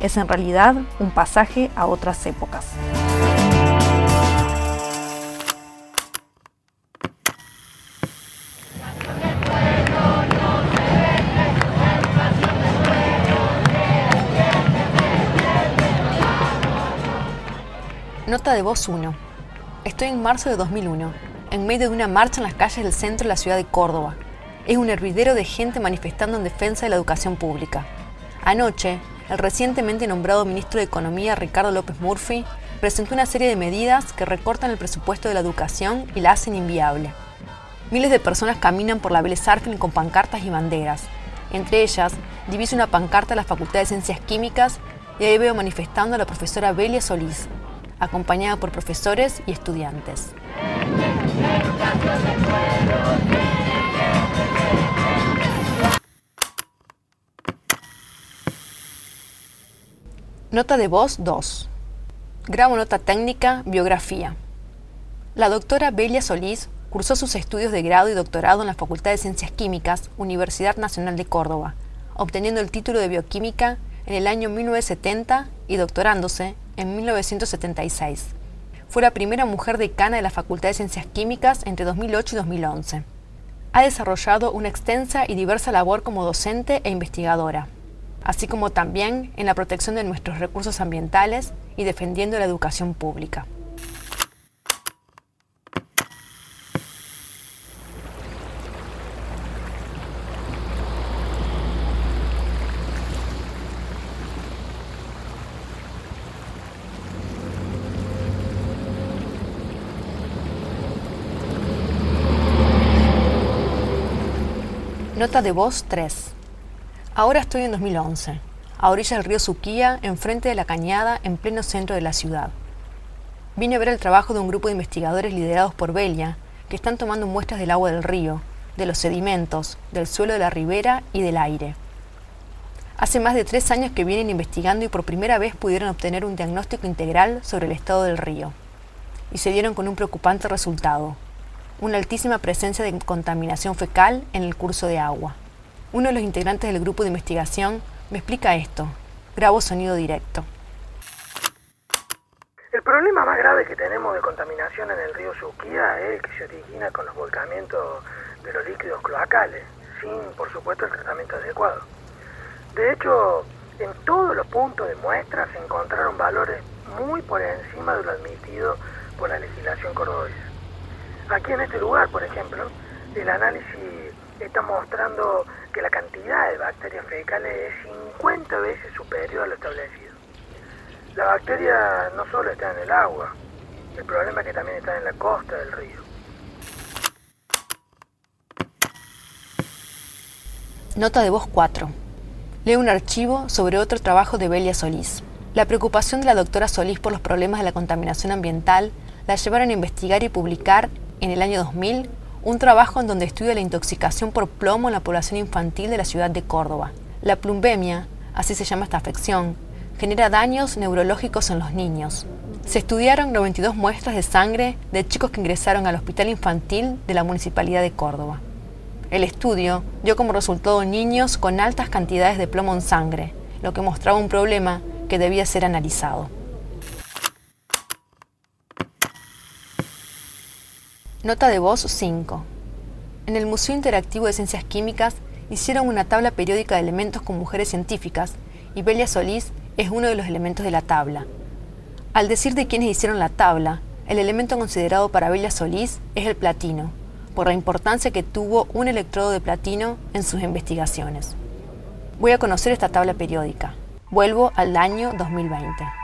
es en realidad un pasaje a otras épocas. Nota de voz 1. Estoy en marzo de 2001, en medio de una marcha en las calles del centro de la ciudad de Córdoba. Es un hervidero de gente manifestando en defensa de la educación pública. Anoche, el recientemente nombrado ministro de Economía Ricardo López Murphy presentó una serie de medidas que recortan el presupuesto de la educación y la hacen inviable. Miles de personas caminan por la Vélez con pancartas y banderas. Entre ellas, divisa una pancarta de la Facultad de Ciencias Químicas y ahí veo manifestando a la profesora Belia Solís, acompañada por profesores y estudiantes. Nota de voz 2. Grabo nota técnica, biografía. La doctora Belia Solís cursó sus estudios de grado y doctorado en la Facultad de Ciencias Químicas, Universidad Nacional de Córdoba, obteniendo el título de bioquímica en el año 1970 y doctorándose en 1976. Fue la primera mujer decana de la Facultad de Ciencias Químicas entre 2008 y 2011. Ha desarrollado una extensa y diversa labor como docente e investigadora, así como también en la protección de nuestros recursos ambientales y defendiendo la educación pública. Nota de voz 3. Ahora estoy en 2011, a orilla del río Suquía, enfrente de la cañada, en pleno centro de la ciudad. Vine a ver el trabajo de un grupo de investigadores liderados por Belia, que están tomando muestras del agua del río, de los sedimentos, del suelo de la ribera y del aire. Hace más de tres años que vienen investigando y por primera vez pudieron obtener un diagnóstico integral sobre el estado del río. Y se dieron con un preocupante resultado una altísima presencia de contaminación fecal en el curso de agua. Uno de los integrantes del grupo de investigación me explica esto. Grabo sonido directo. El problema más grave que tenemos de contaminación en el río Suquía es el que se origina con los volcamientos de los líquidos cloacales, sin, por supuesto, el tratamiento adecuado. De hecho, en todos los puntos de muestra se encontraron valores muy por encima de lo admitido por la legislación cordobesa. Aquí en este lugar, por ejemplo, el análisis está mostrando que la cantidad de bacterias fecales es 50 veces superior a lo establecido. La bacteria no solo está en el agua, el problema es que también está en la costa del río. Nota de voz 4. Leo un archivo sobre otro trabajo de Belia Solís. La preocupación de la doctora Solís por los problemas de la contaminación ambiental la llevaron a investigar y publicar en el año 2000 un trabajo en donde estudia la intoxicación por plomo en la población infantil de la ciudad de Córdoba. La plumbemia, así se llama esta afección, genera daños neurológicos en los niños. Se estudiaron 92 muestras de sangre de chicos que ingresaron al hospital infantil de la Municipalidad de Córdoba. El estudio dio como resultado niños con altas cantidades de plomo en sangre, lo que mostraba un problema que debía ser analizado. Nota de voz 5. En el Museo Interactivo de Ciencias Químicas hicieron una tabla periódica de elementos con mujeres científicas y Belia Solís es uno de los elementos de la tabla. Al decir de quienes hicieron la tabla, el elemento considerado para Belia Solís es el platino, por la importancia que tuvo un electrodo de platino en sus investigaciones. Voy a conocer esta tabla periódica. Vuelvo al año 2020.